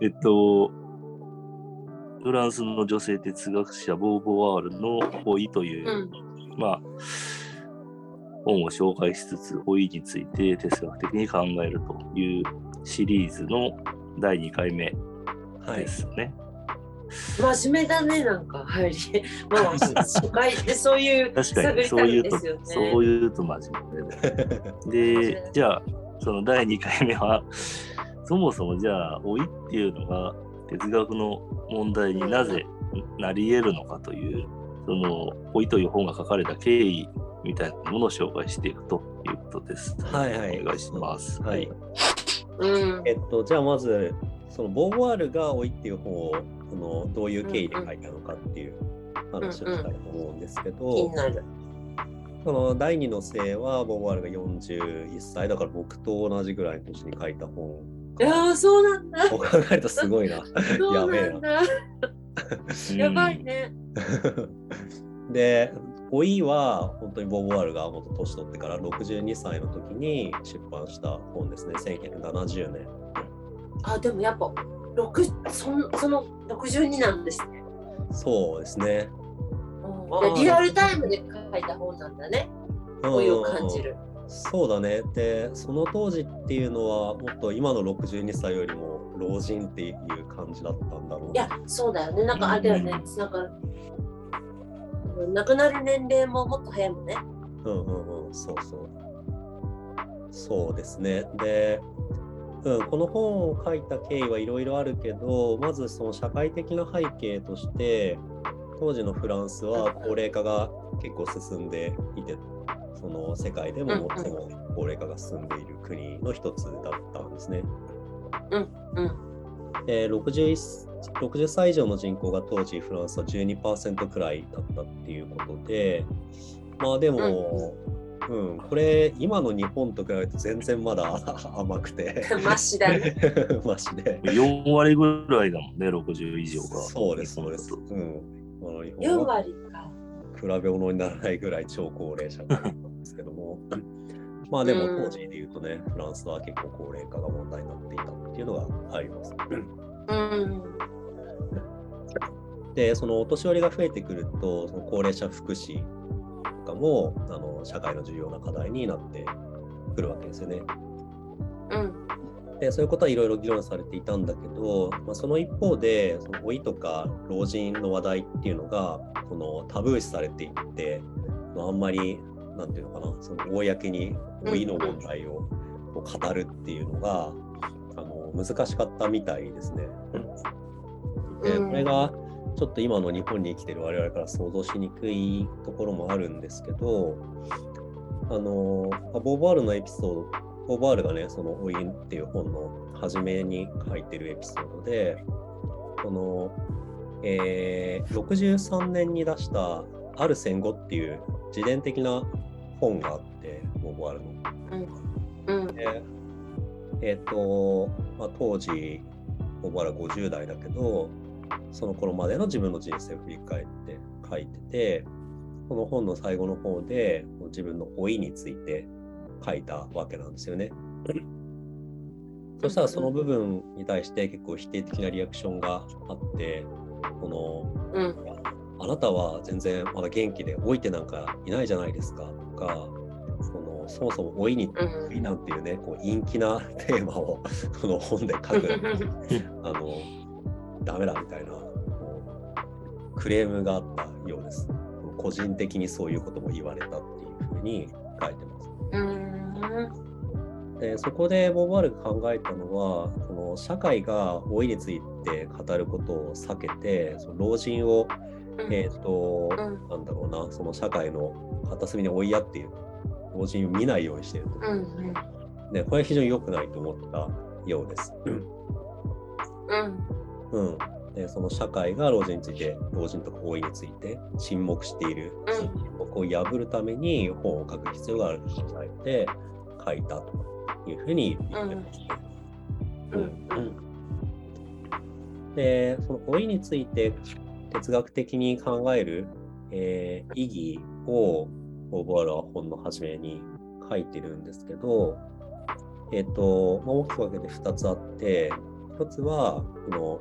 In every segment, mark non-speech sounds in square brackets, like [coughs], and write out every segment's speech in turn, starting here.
えっと、フランスの女性哲学者ボーヴォワールの老いという、うん。まあ、本を紹介しつつ、老いについて哲学的に考えるというシリーズの第2回目はいで。すね。真面目だね、なんか入り。まあ、[laughs] 初回でそういう確かに、探りたそういと、いうですよね。そういうと真面目で。で、じゃあ、その第2回目は、そもそもじゃあ、老いっていうのが哲学の問題になぜなり得るのかという、その老いという本が書かれた経緯みたいなものを紹介していくということです。はいはいお願いします。はい。うん。えっと、じゃあまず、そのボーヴォワールが老いっていう本をそのどういう経緯で書いたのかっていう話をしたいと思うんですけど、気になる。その第二の性はボーヴォワールが41歳だから僕と同じぐらいの年に書いた本いやー、そうなんだ。を考えるとすごいな。そう [laughs] やべえな [laughs] やばいね。[laughs] で、老いは本当にボーヴォワールがもっと年取ってから62歳の時に出版した本ですね、1970年。あ、でもやっぱ、六そんその62なんですね。そうですね。うんリアルタイムで書いた本なんだね。老いを感じる。そうだね。で、その当時っていうのは、もっと今の62歳よりも老人っていう感じだったんだろういや、そうだよね。なんかあれだよね。なんか、亡くなる年齢ももっと早いもんね。うんうんうん、そうそう。そうですね。で、うん、この本を書いた経緯はいろいろあるけど、まずその社会的な背景として、当時のフランスは高齢化が結構進んでいて、その世界でも最も高齢化が進んでいる国の一つだったんですね。うん。で 61, 60歳以上の人口が当時フランスは12%くらいだったっていうことでまあでも、うんこれ今の日本と比べると全然まだ [laughs] 甘くて [laughs] マシだね。[laughs] マシで4割ぐらいだもんね、60以上が。そうですそうです、うん、あの日4本は割か。比べ物にならないぐらい超高齢者だったんですけどもまあでも当時で言うとね、フランスは結構高齢化が問題になっていたっていうのがあります。うん。でそのお年寄りが増えてくるとその高齢者福祉とかもあの社会の重要な課題になってくるわけですよね。うん。でそういうことはいろいろ議論されていたんだけど、まあ、その一方でその老いとか老人の話題っていうのがこのタブー視されていってまああんまりなんていうのかな？その公に老いの問題を語るっていうのがあの難しかったみたいですね。でうん。これがちょっと今の日本に生きてる我々から想像しにくいところもあるんですけどあのまあボーヴォワールのエピソードボーヴォワールがねその「老い」っていう本の初めに書いてるエピソードでこの、えー63年に出した「ある戦後」っていう自伝的な本があってボーヴォワールの。うん。でえっ、と、まあ、当時、ボーヴォワールは50代だけど、その頃までの自分の人生を振り返って書いてて、この本の最後の方で自分の老いについて書いたわけなんですよね。そしたらその部分に対して結構否定的なリアクションがあって、このうん。あなたは全然まだ元気で老いてなんかいないじゃないですかとか、そのそもそも老いにうん老いなんていうね、こう陰気な [laughs] テーマをこの本で書くあのダメだみたいなクレームがあったようです。個人的にそういうことも言われたっていうふうに書いてます。うん。でそこでボーヴォワールが考えたのはこの社会が老いについて語ることを避けてその老人を、えーとうんなんだろうなその社会の片隅に追いやっている老人を見ないようにしていると。うん。でこれは非常に良くないと思ったようです。うん。うん、でその社会が老人について老人とか老いについて沈黙しているうん沈黙を破るために本を書く必要があると考えて書いたというふうに言ってますね。うん。うん。で、その老いについて哲学的に考える、えー意義をボーヴォワールは本の初めに書いてるんですけど、えっ、と、まあ、大きく分けて2つあって、1つは、この、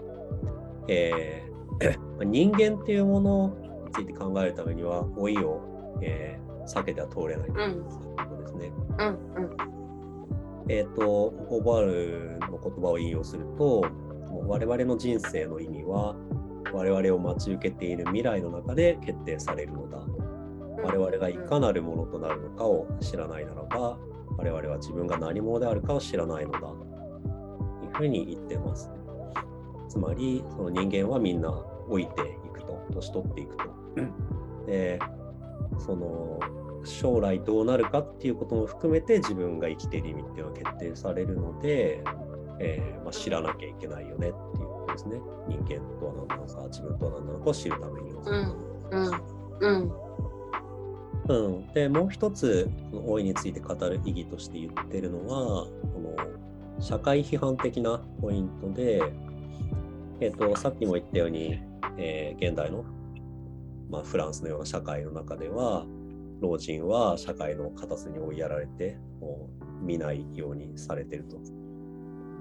えー [coughs] まあ人間っていうものについて考えるためには、老いを、えー避けては通れないということですね。うんうんえっ、と、ボーヴォワールの言葉を引用すると、我々の人生の意味は、我々を待ち受けている未来の中で決定されるのだ。我々がいかなるものとなるのかを知らないならば、我々は自分が何者であるかを知らないのだ。というふうに言ってます。つまり、その人間はみんな老いていくと、年取っていくと。で、その将来どうなるかっていうことも含めて自分が生きている意味っていうのは決定されるので、えーまあ、知らなきゃいけないよねってことですね。人間とは何なのか、自分とは何なのかを知るためには。うん。うん。うん。うん、でもう一つこの老いについて語る意義として言ってるのはこの社会批判的なポイントで、えっとさっきも言ったように、えー現代の、まあ、フランスのような社会の中では老人は社会の片隅に追いやられてもう見ないようにされてると、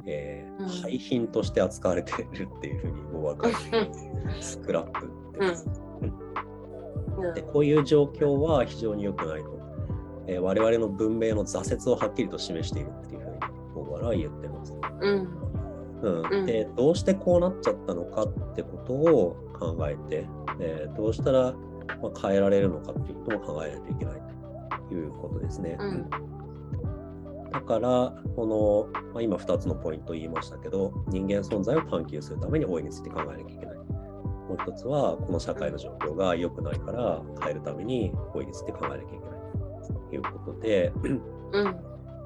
えーうん。廃品として扱われてるっていうふうに僕は書いてるスクラップ。ってやつうん。でこういう状況は非常に良くないと、えー我々の文明の挫折をはっきりと示しているっていうふうに僕は言ってます。うん。でどうしてこうなっちゃったのかってことを考えて、えーどうしたら、まあ、変えられるのかっていうことも考えないといけないということですね。うんだからこの、まあ、今2つのポイントを言いましたけど人間存在を探求するために老いについて考えなきゃいけない。もう一つはこの社会の状況が良くないから変えるために老いについて考えなきゃいけないということで、うん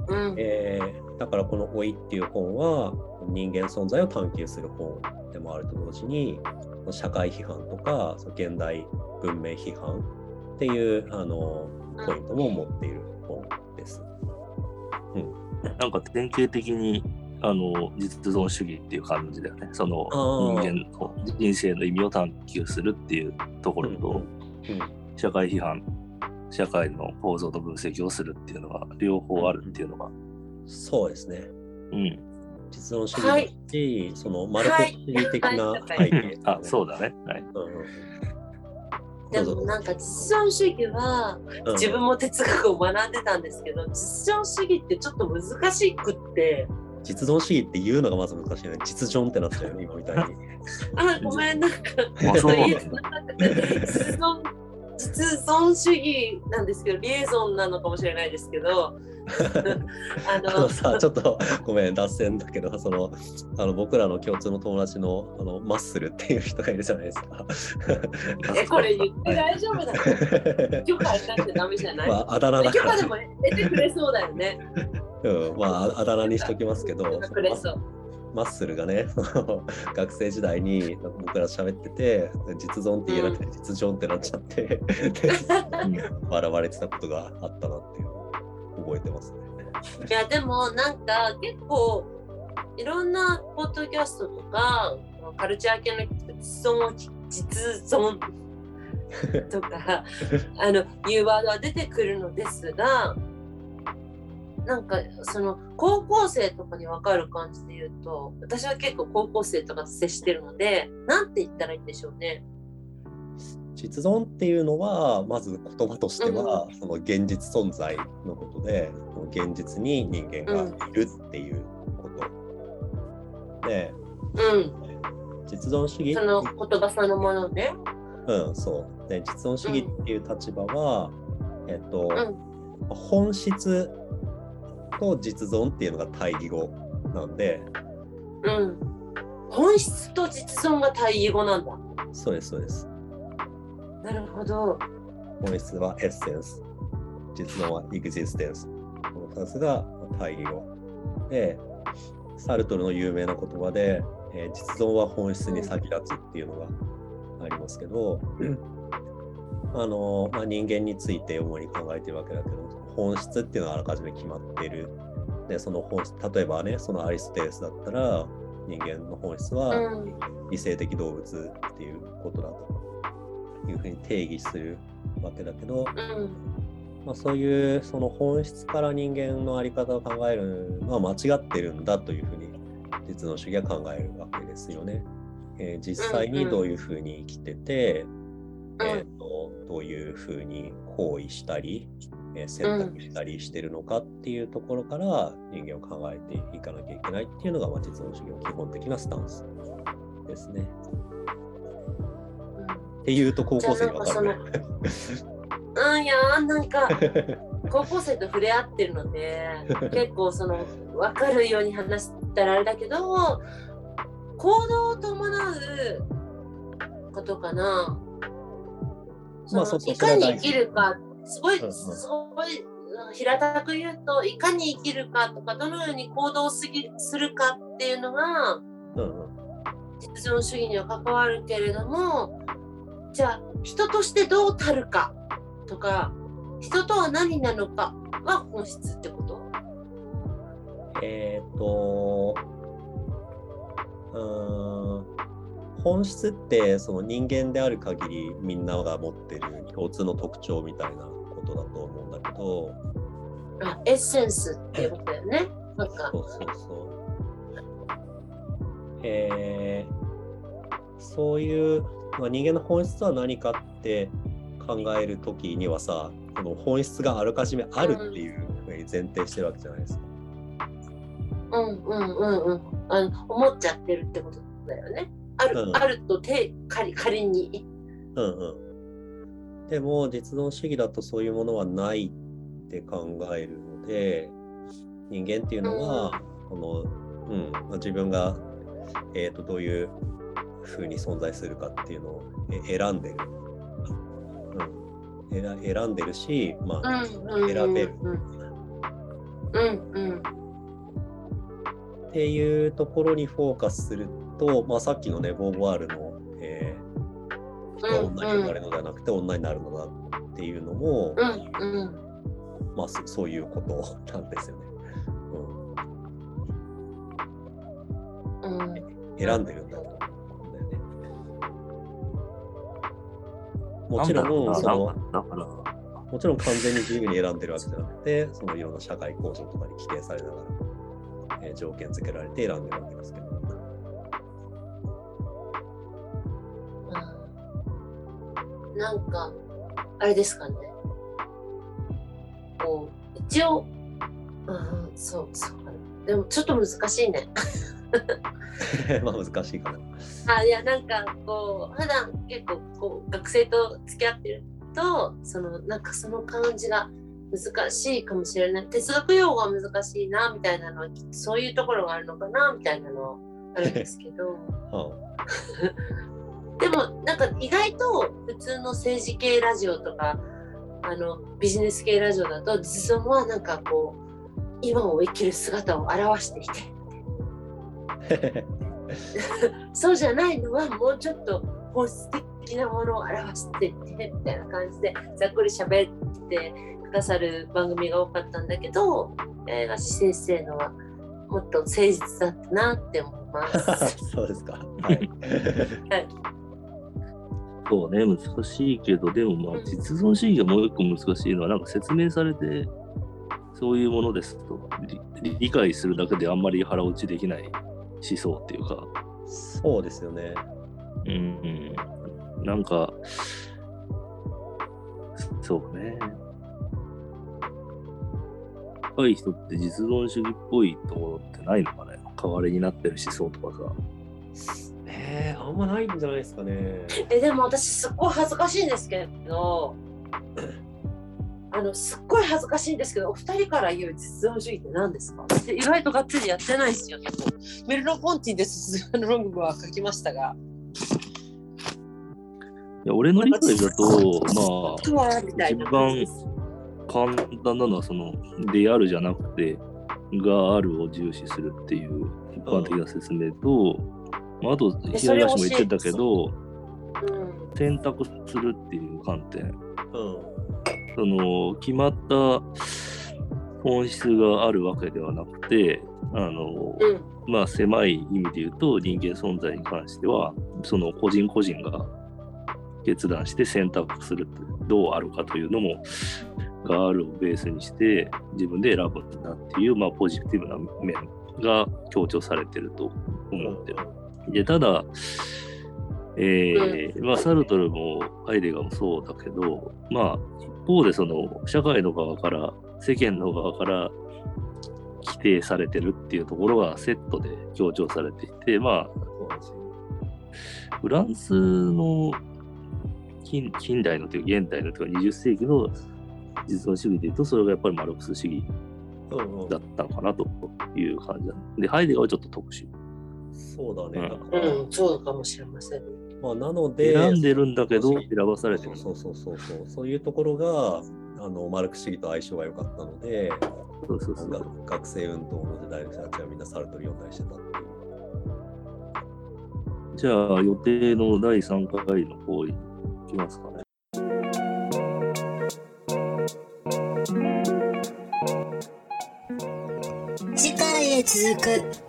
うんえーだからこの老いっていう本は人間存在を探求する本でもあると同時に社会批判とか現代文明批判っていうあのポイントも持っている本です。なんか典型的にあの実存主義っていう感じだよね。その人間の人生の意味を探求するっていうところと、うん社会批判、社会の構造の分析をするっていうのが両方あるっていうのが、そうですね。うん。実存主義だし、そのマルクス主義的なはい背景、あ、そうだね。はい。うんうんでもなんか実存主義はうん。自分も哲学を学んでたんですけど実存主義ってちょっと難しくって。実存主義って言うのがまず難しいね。実存ってなっちゃうよね、今みたいに。[laughs] あごめんなんか実存主義なんですけどリエゾンなのかもしれないですけどああの。のさ、ちょっとごめん、脱線だけど、その、あの僕らの共通の友達のあのマッスルっていう人がいるじゃないですか。えこれ言って大丈夫なの？[laughs] 許可得なくてダメじゃない、まあ、あだ名だ許可でも得てくれそうだよね。うん、まあ、ああだ名にしときますけど、くれそう。マッスルがね、[laughs] 学生時代に僕ら喋ってて、実存って言えなくて、実存ってなっちゃって、[laughs] で笑われてたことがあったなっていう覚えてますね。いやでもなんか結構いろんなポッドキャストとかカルチャー系の人が実存を実存とか [laughs] あのいうワードは出てくるのですがなんかその高校生とかに分かる感じで言うと私は結構高校生とかと接してるのでなんて言ったらいいんでしょうね。実存っていうのはまず言葉としては、その現実存在のことで現実に人間がいるっていうこと、でうん、実存主義その言葉そのものね。うんそう。で実存主義っていう立場は、えっと、うん。本質と実存っていうのが対義語なんで。うん、本質と実存が対義語なんだ。そうですそうですなるほど。本質はエッセンス、実存はエグジステンス。この2つが対義語。で、サルトルの有名な言葉で、えー実存は本質に先立つっていうのがありますけど、[clears throat] あのまあ、人間について主に考えてるわけだけど、本質っていうのはあらかじめ決まっている。で、その本質、例えばね、そのアリストテレスだったら、人間の本質はうん理性的動物っていうことだというふうに定義するわけだけど、うんまあ、そういうその本質から人間の在り方を考えるのは間違ってるんだというふうに実の主義は考えるわけですよね。えー実際にどういうふうに生きてて、えーとどういうふうに行為したり、えー選択したりしてるのかっていうところから人間を考えていかなきゃいけないっていうのが、まあ、実の主義の基本的なスタンスですね。っていうと高校生にわかるね。うん、いやーなんか高校生と触れ合ってるので結構その分かるように話したらあれだけど行動を伴うことかな。まあそいかに生きるかすごいうんうんすごい平たく言うといかに生きるかとかどのように行動すぎするかっていうのがうんうん実存主義には関わるけれどもじゃあ人としてどうたるかとか人とは何なのかが本質ってこと？えっ、と、うーん、本質ってその人間である限りみんなが持ってる共通の特徴みたいなことだと思うんだけど、あエッセンスっていうことだよね。[laughs] なんかそうそうそう。えーそういう、まあ、人間の本質は何かって考えるときにはさ、この本質があらかじめあるっていうふうに前提してるわけじゃないですか。うんうんうんうんあの思っちゃってるってことだよね。ある、うんあるとて仮仮に。うんうん。でも実存主義だとそういうものはないって考えるので人間っていうのは、この、うんまあ、自分が、えー、とどういうふうに存在するかっていうのをえ選んでる。うん、選選んでるし、まうんあ、うんうん。選べる。うんうん。うんっていうところにフォーカスすると、まあ、さっきのねボーヴォワールの、えー人は女に生まれるのではなくて女になるのだっていうのも、うんうん。まあ、そそういうこと [laughs] なんですよね。うん。うん、選んでるんだもちろんそのなだから、もちろん完全に自由に選んでるわけじゃなくて、そのいろんな社会構造とかに規定されながら、えー条件付けられて選んでるわけですけど。うんなんか、あれですかね。こう、一応、うん、そう、そうかな。でもちょっと難しいね。[laughs] まあ難しいかな。あ、いや、なんか、こう、普段結構、こう、学生と付き合ってると、その、なんかその感じが難しいかもしれない。哲学用語が難しいな、みたいなのは、そういうところがあるのかな、みたいなのはあるんですけど。[laughs] は [laughs] でもなんか意外と普通の政治系ラジオとかあのビジネス系ラジオだと実存はなんかこう今を生きる姿を表していてあ [laughs] そうじゃないのはもうちょっと本質的なものを表していてみたいな感じでざっくり喋ってくださる番組が多かったんだけど八重樫先生のはもっと誠実だったなって思います。[laughs] そうですか。はい。そうね、難しいけど、でもまあうん実存主義がもう一個難しいのは、なんか説明されて、そういうものですと理理解するだけであんまり腹落ちできない思想っていうか、そうですよね。うん、うん、なんか、そうね。若い人って実存主義っぽいところってないのかね代わりになってる思想とかさ。えー、あんまないんじゃないですかね。[laughs] えでも私すっごい恥ずかしいんですけどあのすっごい恥ずかしいんですけどお二人から言う実存主義って何ですか？で意外とがっつりやってないですよ結構メルロ・ポンティで卒業のロングは書きましたが。いや俺の理解だと、まあ、とはみたいな感じです簡単なのはそのであるじゃなくてがあるを重視するっていう一般的な説明と、まあ、あとえ平林も言ってたけどうん。選択するっていう観点。うん。その決まった本質があるわけではなくてあのうんまあ狭い意味で言うと人間存在に関しては、その個人個人が決断して選択するとどうあるかというのも、があるをベースにして自分で選ぶんだっていう、まあ、ポジティブな面が強調されてると思ってる。で、ただ、えーまあ、サルトルもハイデガーもそうだけど、まあ、一方でその社会の側から世間の側から規定されてるっていうところがセットで強調されていて、まあ、フランスの近近代のというか現代のというか20世紀の実存主義でいうとそれがやっぱりマルクス主義だったのかなという感じだ。で、ハイデガーはちょっと特殊。そうだね。うんうん、そうかもしれません。まあ、なので、選んでるんだけどそう選ばされてる。そうそうそうそう。そういうところが、あのマルクス主義と相性が良かったので、そうそうそうが学生運動の時代の人たちはみんなサルトル読んだりしてたっていう。じゃあ予定の第3回の方に行きますかね。次回へ続く